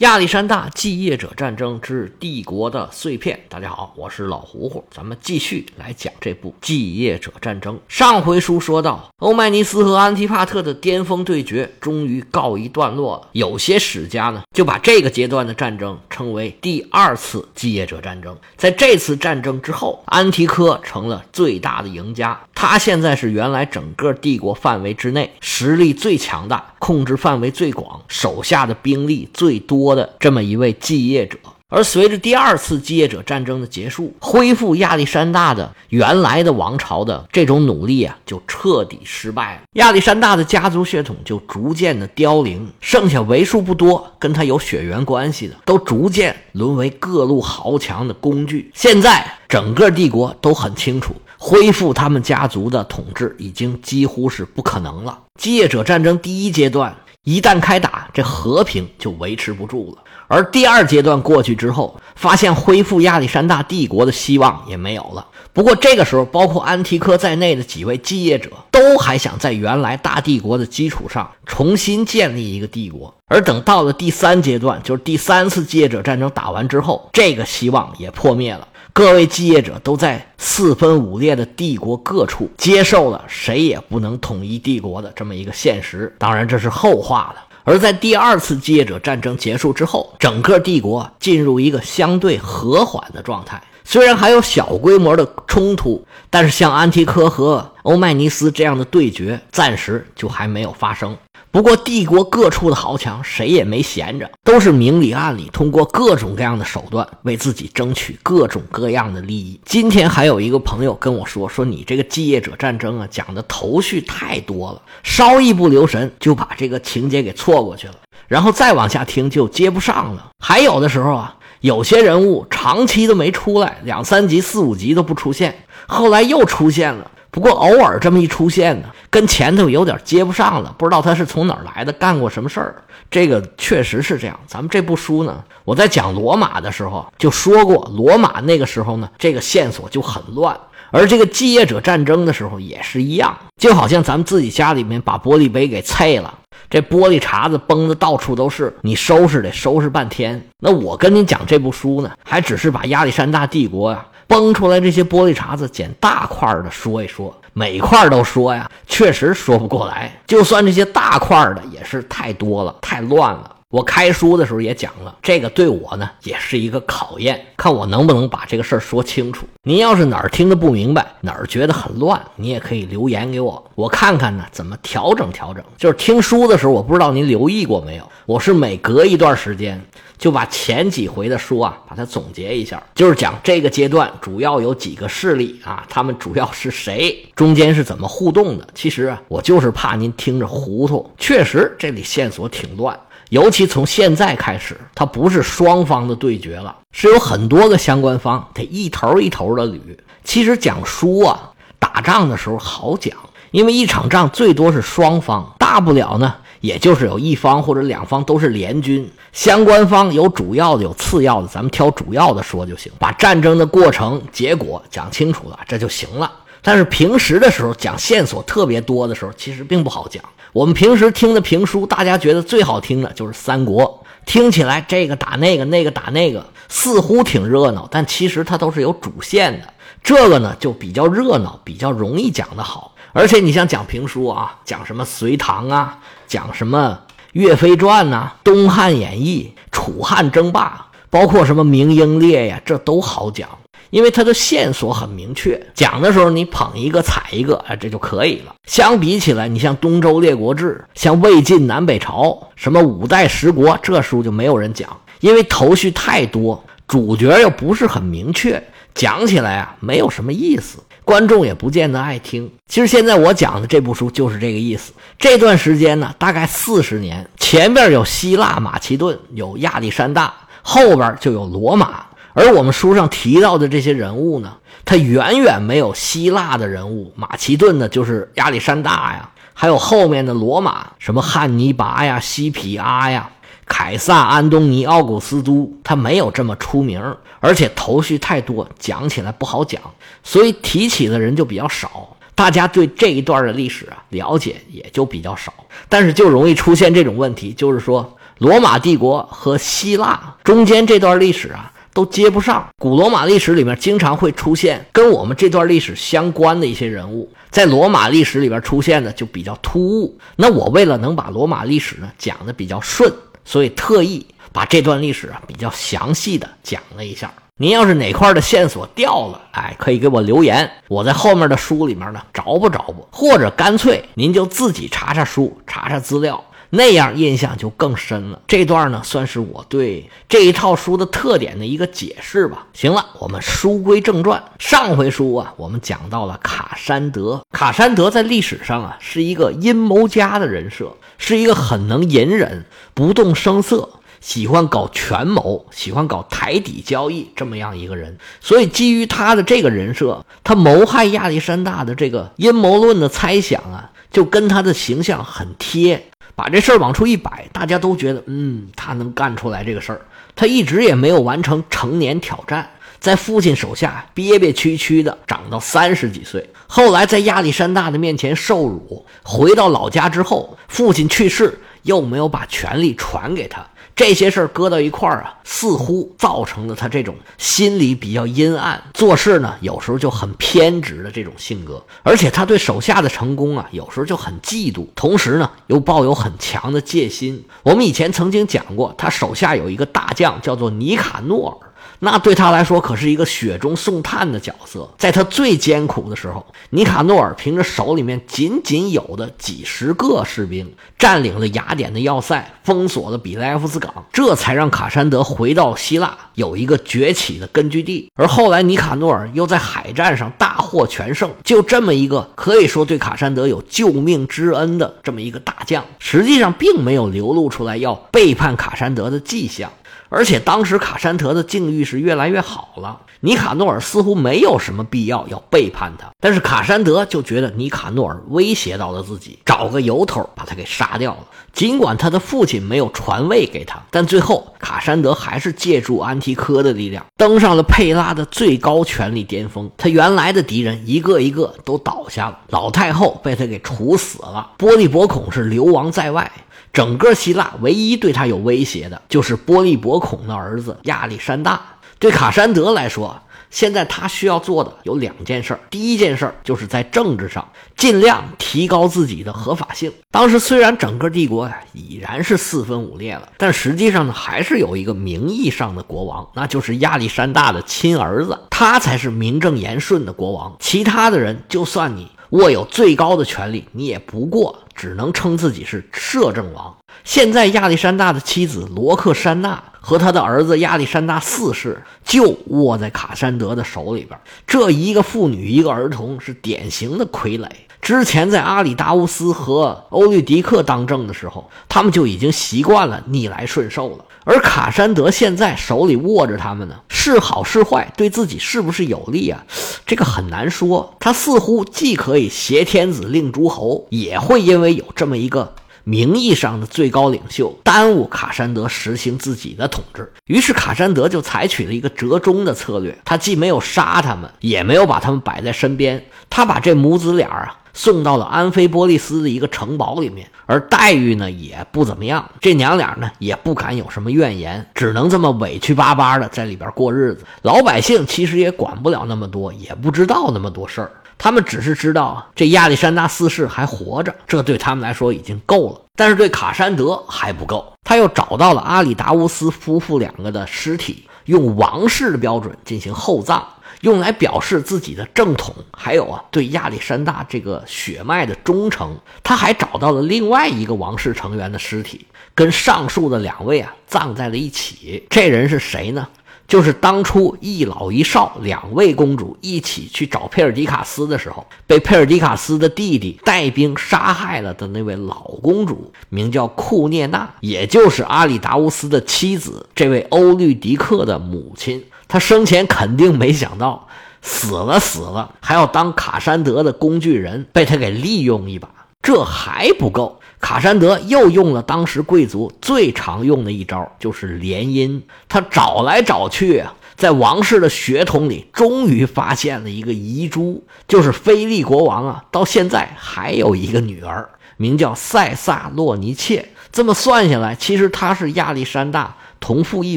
亚历山大继业者战争之帝国的碎片。大家好，我是老胡胡，咱们继续来讲这部继业者战争。上回书说到，欧迈尼斯和安提帕特的巅峰对决终于告一段落了。有些史家呢，就把这个阶段的战争称为第二次继业者战争。在这次战争之后，安提柯成了最大的赢家，他现在是原来整个帝国范围之内实力最强大、控制范围最广、手下的兵力最多。的这么一位继业者，而随着第二次继业者战争的结束，恢复亚历山大的原来的王朝的这种努力啊，就彻底失败了。亚历山大的家族血统就逐渐的凋零，剩下为数不多跟他有血缘关系的，都逐渐沦为各路豪强的工具。现在整个帝国都很清楚，恢复他们家族的统治已经几乎是不可能了。继业者战争第一阶段。一旦开打，这和平就维持不住了。而第二阶段过去之后，发现恢复亚历山大帝国的希望也没有了。不过这个时候，包括安提柯在内的几位继业者都还想在原来大帝国的基础上重新建立一个帝国。而等到了第三阶段，就是第三次继业者战争打完之后，这个希望也破灭了。各位继业者都在四分五裂的帝国各处接受了谁也不能统一帝国的这么一个现实。当然，这是后话了。而在第二次继业者战争结束之后，整个帝国进入一个相对和缓的状态。虽然还有小规模的冲突，但是像安提柯和欧迈尼斯这样的对决，暂时就还没有发生。不过，帝国各处的豪强谁也没闲着，都是明里暗里通过各种各样的手段为自己争取各种各样的利益。今天还有一个朋友跟我说：“说你这个继业者战争啊，讲的头绪太多了，稍一不留神就把这个情节给错过去了，然后再往下听就接不上了。还有的时候啊，有些人物长期都没出来，两三集、四五集都不出现，后来又出现了。”不过偶尔这么一出现呢，跟前头有点接不上了，不知道他是从哪儿来的，干过什么事儿。这个确实是这样。咱们这部书呢，我在讲罗马的时候就说过，罗马那个时候呢，这个线索就很乱。而这个继业者战争的时候也是一样，就好像咱们自己家里面把玻璃杯给碎了，这玻璃碴子崩的到处都是，你收拾得收拾半天。那我跟你讲这部书呢，还只是把亚历山大帝国呀。崩出来这些玻璃碴子，捡大块的说一说，每块都说呀，确实说不过来。就算这些大块的，也是太多了，太乱了。我开书的时候也讲了，这个对我呢也是一个考验，看我能不能把这个事儿说清楚。您要是哪儿听得不明白，哪儿觉得很乱，你也可以留言给我，我看看呢怎么调整调整。就是听书的时候，我不知道您留意过没有，我是每隔一段时间。就把前几回的书啊，把它总结一下，就是讲这个阶段主要有几个势力啊，他们主要是谁，中间是怎么互动的。其实啊，我就是怕您听着糊涂，确实这里线索挺乱，尤其从现在开始，它不是双方的对决了，是有很多个相关方得一头一头的捋。其实讲书啊，打仗的时候好讲，因为一场仗最多是双方，大不了呢。也就是有一方或者两方都是联军，相关方有主要的有次要的，咱们挑主要的说就行，把战争的过程结果讲清楚了，这就行了。但是平时的时候讲线索特别多的时候，其实并不好讲。我们平时听的评书，大家觉得最好听的就是三国，听起来这个打那个，那个打那个，似乎挺热闹，但其实它都是有主线的。这个呢就比较热闹，比较容易讲得好。而且你像讲评书啊，讲什么隋唐啊，讲什么岳飞传呐，东汉演义、楚汉争霸，包括什么明英烈呀，这都好讲，因为它的线索很明确。讲的时候你捧一个踩一个，哎，这就可以了。相比起来，你像《东周列国志》、像魏晋南北朝、什么五代十国，这书就没有人讲，因为头绪太多，主角又不是很明确，讲起来啊没有什么意思。观众也不见得爱听。其实现在我讲的这部书就是这个意思。这段时间呢，大概四十年，前边有希腊马其顿，有亚历山大，后边就有罗马。而我们书上提到的这些人物呢，他远远没有希腊的人物，马其顿的就是亚历山大呀，还有后面的罗马，什么汉尼拔呀、西皮阿呀。凯撒、安东尼、奥古斯都，他没有这么出名，而且头绪太多，讲起来不好讲，所以提起的人就比较少，大家对这一段的历史啊了解也就比较少。但是就容易出现这种问题，就是说罗马帝国和希腊中间这段历史啊。都接不上。古罗马历史里面经常会出现跟我们这段历史相关的一些人物，在罗马历史里边出现的就比较突兀。那我为了能把罗马历史呢讲的比较顺，所以特意把这段历史啊比较详细的讲了一下。您要是哪块的线索掉了，哎，可以给我留言，我在后面的书里面呢找不找不，或者干脆您就自己查查书，查查资料。那样印象就更深了。这段呢，算是我对这一套书的特点的一个解释吧。行了，我们书归正传。上回书啊，我们讲到了卡山德。卡山德在历史上啊，是一个阴谋家的人设，是一个很能隐忍、不动声色、喜欢搞权谋、喜欢搞台底交易这么样一个人。所以，基于他的这个人设，他谋害亚历山大的这个阴谋论的猜想啊，就跟他的形象很贴。把这事儿往出一摆，大家都觉得，嗯，他能干出来这个事儿。他一直也没有完成成年挑战，在父亲手下憋憋屈屈的长到三十几岁。后来在亚历山大的面前受辱，回到老家之后，父亲去世，又没有把权力传给他。这些事儿搁到一块儿啊，似乎造成了他这种心理比较阴暗，做事呢有时候就很偏执的这种性格。而且他对手下的成功啊，有时候就很嫉妒，同时呢又抱有很强的戒心。我们以前曾经讲过，他手下有一个大将叫做尼卡诺尔。那对他来说可是一个雪中送炭的角色，在他最艰苦的时候，尼卡诺尔凭着手里面仅仅有的几十个士兵，占领了雅典的要塞，封锁了比莱夫斯港，这才让卡山德回到希腊有一个崛起的根据地。而后来尼卡诺尔又在海战上大获全胜，就这么一个可以说对卡山德有救命之恩的这么一个大将，实际上并没有流露出来要背叛卡山德的迹象。而且当时卡山德的境遇是越来越好了，尼卡诺尔似乎没有什么必要要背叛他，但是卡山德就觉得尼卡诺尔威胁到了自己，找个由头把他给杀掉了。尽管他的父亲没有传位给他，但最后卡山德还是借助安提柯的力量登上了佩拉的最高权力巅峰。他原来的敌人一个一个都倒下了，老太后被他给处死了，波利伯孔是流亡在外。整个希腊唯一对他有威胁的，就是波利伯孔的儿子亚历山大。对卡山德来说，现在他需要做的有两件事。第一件事就是在政治上尽量提高自己的合法性。当时虽然整个帝国呀已然是四分五裂了，但实际上呢，还是有一个名义上的国王，那就是亚历山大的亲儿子，他才是名正言顺的国王。其他的人，就算你。握有最高的权力，你也不过只能称自己是摄政王。现在亚历山大的妻子罗克珊娜和他的儿子亚历山大四世就握在卡山德的手里边。这一个妇女，一个儿童，是典型的傀儡。之前在阿里达乌斯和欧律狄克当政的时候，他们就已经习惯了逆来顺受了。而卡山德现在手里握着他们呢，是好是坏，对自己是不是有利啊？这个很难说。他似乎既可以挟天子令诸侯，也会因为有这么一个名义上的最高领袖，耽误卡山德实行自己的统治。于是卡山德就采取了一个折中的策略，他既没有杀他们，也没有把他们摆在身边，他把这母子俩啊。送到了安菲波利斯的一个城堡里面，而待遇呢也不怎么样。这娘俩呢也不敢有什么怨言，只能这么委屈巴巴的在里边过日子。老百姓其实也管不了那么多，也不知道那么多事儿。他们只是知道这亚历山大四世还活着，这对他们来说已经够了。但是对卡山德还不够，他又找到了阿里达乌斯夫妇两个的尸体，用王室的标准进行厚葬。用来表示自己的正统，还有啊，对亚历山大这个血脉的忠诚。他还找到了另外一个王室成员的尸体，跟上述的两位啊葬在了一起。这人是谁呢？就是当初一老一少两位公主一起去找佩尔迪卡斯的时候，被佩尔迪卡斯的弟弟带兵杀害了的那位老公主，名叫库涅娜，也就是阿里达乌斯的妻子，这位欧律狄克的母亲。他生前肯定没想到，死了死了，还要当卡山德的工具人，被他给利用一把。这还不够，卡山德又用了当时贵族最常用的一招，就是联姻。他找来找去啊，在王室的血统里，终于发现了一个遗珠，就是菲利国王啊，到现在还有一个女儿，名叫塞萨洛尼切。这么算下来，其实她是亚历山大同父异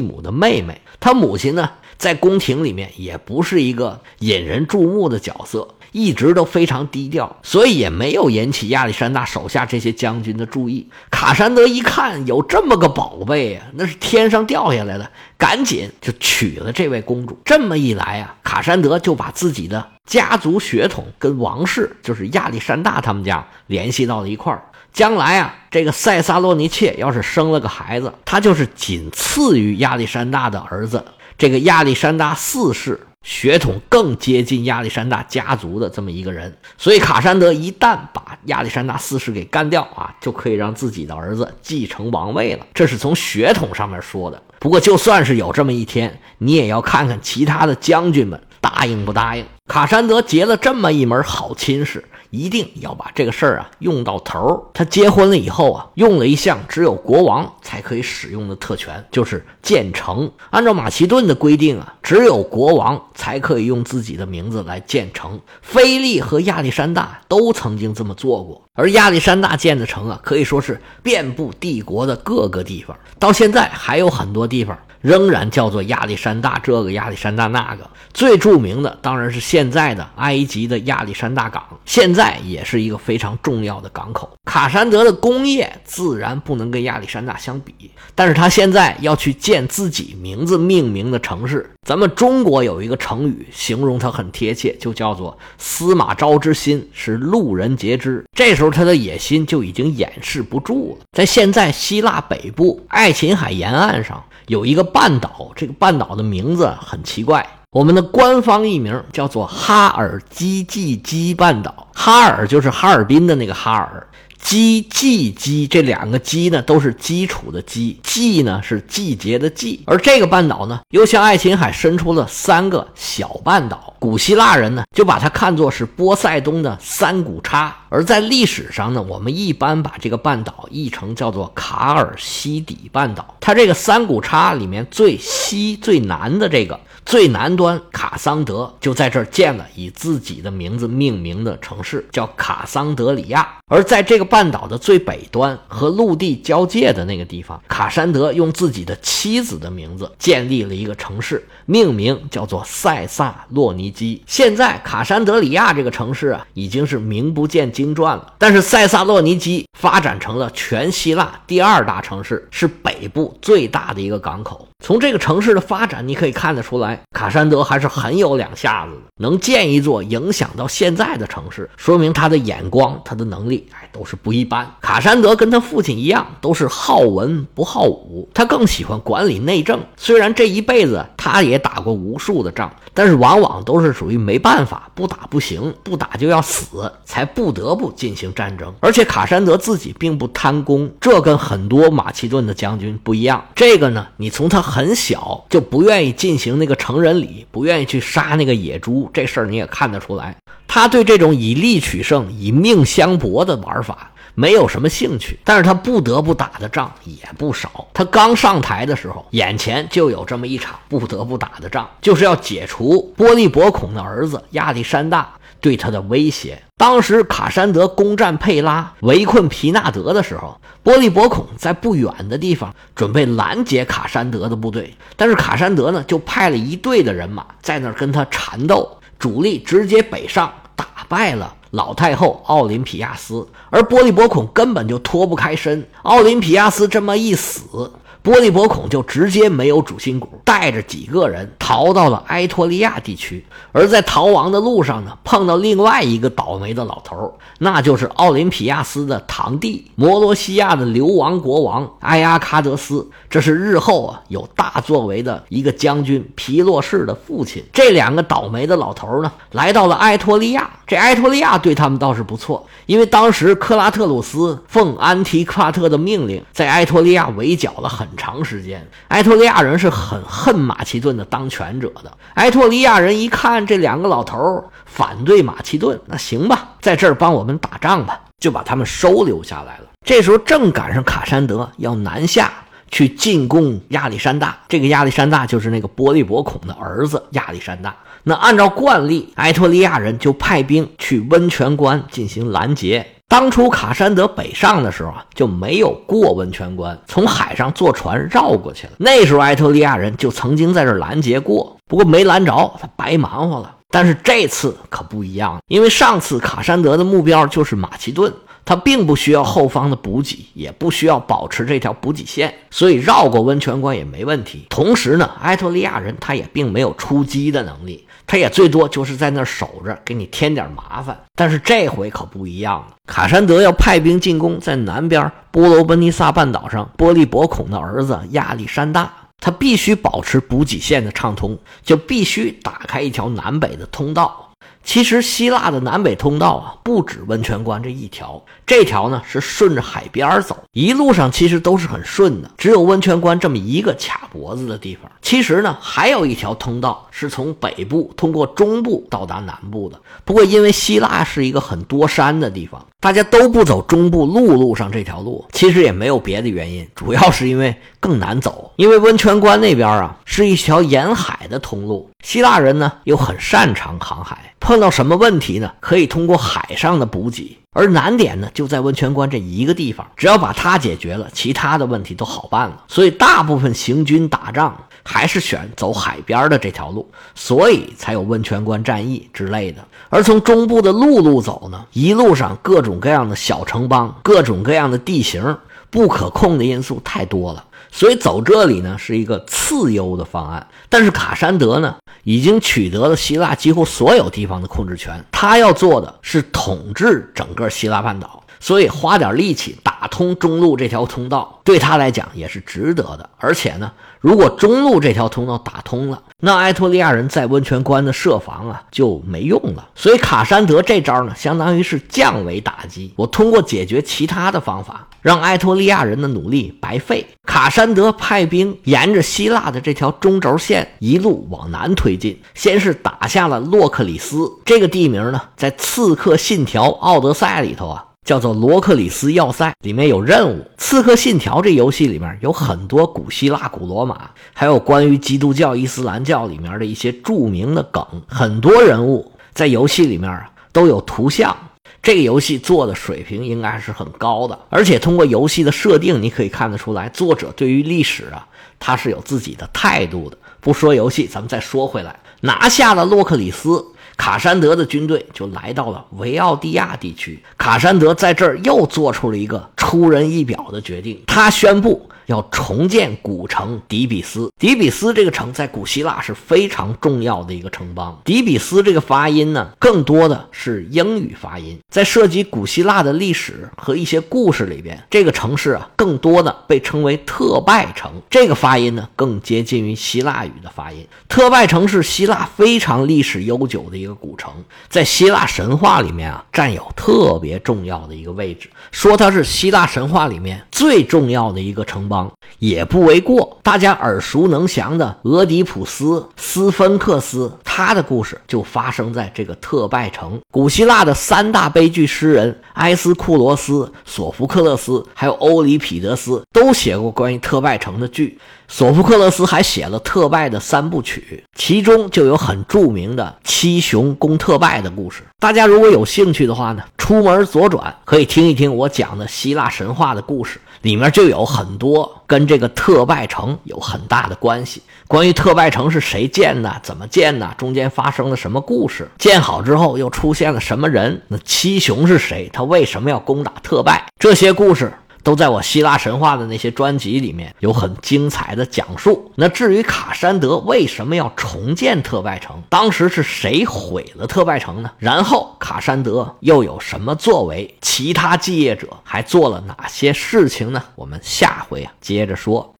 母的妹妹。她母亲呢，在宫廷里面也不是一个引人注目的角色。一直都非常低调，所以也没有引起亚历山大手下这些将军的注意。卡山德一看有这么个宝贝啊，那是天上掉下来的，赶紧就娶了这位公主。这么一来啊，卡山德就把自己的家族血统跟王室，就是亚历山大他们家联系到了一块儿。将来啊，这个塞萨洛尼切要是生了个孩子，他就是仅次于亚历山大的儿子，这个亚历山大四世。血统更接近亚历山大家族的这么一个人，所以卡山德一旦把亚历山大四世给干掉啊，就可以让自己的儿子继承王位了。这是从血统上面说的。不过就算是有这么一天，你也要看看其他的将军们答应不答应。卡山德结了这么一门好亲事。一定要把这个事儿啊用到头儿。他结婚了以后啊，用了一项只有国王才可以使用的特权，就是建城。按照马其顿的规定啊，只有国王才可以用自己的名字来建城。菲利和亚历山大都曾经这么做过，而亚历山大建的城啊，可以说是遍布帝国的各个地方，到现在还有很多地方。仍然叫做亚历山大，这个亚历山大那个，最著名的当然是现在的埃及的亚历山大港，现在也是一个非常重要的港口。卡山德的工业自然不能跟亚历山大相比，但是他现在要去建自己名字命名的城市。咱们中国有一个成语形容他很贴切，就叫做“司马昭之心是路人皆知”。这时候他的野心就已经掩饰不住了。在现在希腊北部爱琴海沿岸上。有一个半岛，这个半岛的名字很奇怪。我们的官方译名叫做哈尔基济基半岛。哈尔就是哈尔滨的那个哈尔，基季基这两个基呢都是基础的基，季呢是季节的季。而这个半岛呢，又向爱琴海伸出了三个小半岛。古希腊人呢就把它看作是波塞冬的三股叉。而在历史上呢，我们一般把这个半岛译成叫做卡尔西底半岛。它这个三股叉里面最西最南的这个最南端卡桑德就在这儿建了以自己的名字命名的城市，叫卡桑德里亚。而在这个半岛的最北端和陆地交界的那个地方，卡山德用自己的妻子的名字建立了一个城市，命名叫做塞萨洛尼基。现在卡山德里亚这个城市啊，已经是名不见经。经传了，但是塞萨洛尼基发展成了全希腊第二大城市，是北部最大的一个港口。从这个城市的发展，你可以看得出来，卡山德还是很有两下子的，能建一座影响到现在的城市，说明他的眼光、他的能力，都是不一般。卡山德跟他父亲一样，都是好文不好武，他更喜欢管理内政。虽然这一辈子他也打过无数的仗，但是往往都是属于没办法，不打不行，不打就要死，才不得不进行战争。而且卡山德自己并不贪功，这跟很多马其顿的将军不一样。这个呢，你从他。很小就不愿意进行那个成人礼，不愿意去杀那个野猪，这事儿你也看得出来。他对这种以力取胜、以命相搏的玩法没有什么兴趣，但是他不得不打的仗也不少。他刚上台的时候，眼前就有这么一场不得不打的仗，就是要解除波利伯孔的儿子亚历山大。对他的威胁。当时卡山德攻占佩拉，围困皮纳德的时候，波利伯孔在不远的地方准备拦截卡山德的部队，但是卡山德呢，就派了一队的人马在那儿跟他缠斗，主力直接北上，打败了老太后奥林匹亚斯，而波利伯孔根本就脱不开身。奥林匹亚斯这么一死。波利伯孔就直接没有主心骨，带着几个人逃到了埃托利亚地区。而在逃亡的路上呢，碰到另外一个倒霉的老头，那就是奥林匹亚斯的堂弟，摩罗西亚的流亡国王埃阿喀德斯。这是日后啊有大作为的一个将军皮洛士的父亲。这两个倒霉的老头呢，来到了埃托利亚。这埃托利亚对他们倒是不错，因为当时克拉特鲁斯奉安提克帕特的命令，在埃托利亚围剿了很。长时间，埃托利亚人是很恨马其顿的当权者的。埃托利亚人一看这两个老头反对马其顿，那行吧，在这儿帮我们打仗吧，就把他们收留下来了。这时候正赶上卡山德要南下去进攻亚历山大，这个亚历山大就是那个波利伯孔的儿子亚历山大。那按照惯例，埃托利亚人就派兵去温泉关进行拦截。当初卡山德北上的时候啊，就没有过温泉关，从海上坐船绕过去了。那时候埃托利亚人就曾经在这拦截过，不过没拦着，他白忙活了。但是这次可不一样，因为上次卡山德的目标就是马其顿。他并不需要后方的补给，也不需要保持这条补给线，所以绕过温泉关也没问题。同时呢，埃托利亚人他也并没有出击的能力，他也最多就是在那儿守着，给你添点麻烦。但是这回可不一样了，卡山德要派兵进攻在南边波罗奔尼撒半岛上波利伯孔的儿子亚历山大，他必须保持补给线的畅通，就必须打开一条南北的通道。其实希腊的南北通道啊，不止温泉关这一条，这条呢是顺着海边走，一路上其实都是很顺的，只有温泉关这么一个卡脖子的地方。其实呢，还有一条通道是从北部通过中部到达南部的，不过因为希腊是一个很多山的地方。大家都不走中部陆路上这条路，其实也没有别的原因，主要是因为更难走。因为温泉关那边啊是一条沿海的通路，希腊人呢又很擅长航海，碰到什么问题呢，可以通过海上的补给。而难点呢就在温泉关这一个地方，只要把它解决了，其他的问题都好办了。所以大部分行军打仗还是选走海边的这条路，所以才有温泉关战役之类的。而从中部的陆路走呢，一路上各种各样的小城邦，各种各样的地形，不可控的因素太多了，所以走这里呢是一个次优的方案。但是卡山德呢已经取得了希腊几乎所有地方的控制权，他要做的是统治整个希腊半岛，所以花点力气打通中路这条通道，对他来讲也是值得的。而且呢。如果中路这条通道打通了，那埃托利亚人在温泉关的设防啊就没用了。所以卡山德这招呢，相当于是降维打击。我通过解决其他的方法，让埃托利亚人的努力白费。卡山德派兵沿着希腊的这条中轴线一路往南推进，先是打下了洛克里斯这个地名呢，在《刺客信条：奥德赛》里头啊。叫做罗克里斯要塞，里面有任务。刺客信条这游戏里面有很多古希腊、古罗马，还有关于基督教、伊斯兰教里面的一些著名的梗。很多人物在游戏里面啊都有图像。这个游戏做的水平应该是很高的，而且通过游戏的设定，你可以看得出来，作者对于历史啊他是有自己的态度的。不说游戏，咱们再说回来，拿下了洛克里斯。卡山德的军队就来到了维奥蒂亚地区。卡山德在这儿又做出了一个出人意表的决定，他宣布。要重建古城底比斯。底比斯这个城在古希腊是非常重要的一个城邦。底比斯这个发音呢，更多的是英语发音。在涉及古希腊的历史和一些故事里边，这个城市啊，更多的被称为特拜城。这个发音呢，更接近于希腊语的发音。特拜城是希腊非常历史悠久的一个古城，在希腊神话里面啊，占有特别重要的一个位置。说它是希腊神话里面最重要的一个城邦邦。也不为过。大家耳熟能详的俄狄浦斯、斯芬克斯，他的故事就发生在这个特拜城。古希腊的三大悲剧诗人埃斯库罗斯、索福克勒斯，还有欧里庇得斯，都写过关于特拜城的剧。索福克勒斯还写了特拜的三部曲，其中就有很著名的七雄攻特拜的故事。大家如果有兴趣的话呢，出门左转可以听一听我讲的希腊神话的故事。里面就有很多跟这个特拜城有很大的关系。关于特拜城是谁建的，怎么建的，中间发生了什么故事，建好之后又出现了什么人，那七雄是谁，他为什么要攻打特拜，这些故事。都在我希腊神话的那些专辑里面有很精彩的讲述。那至于卡山德为什么要重建特拜城，当时是谁毁了特拜城呢？然后卡山德又有什么作为？其他继业者还做了哪些事情呢？我们下回啊接着说。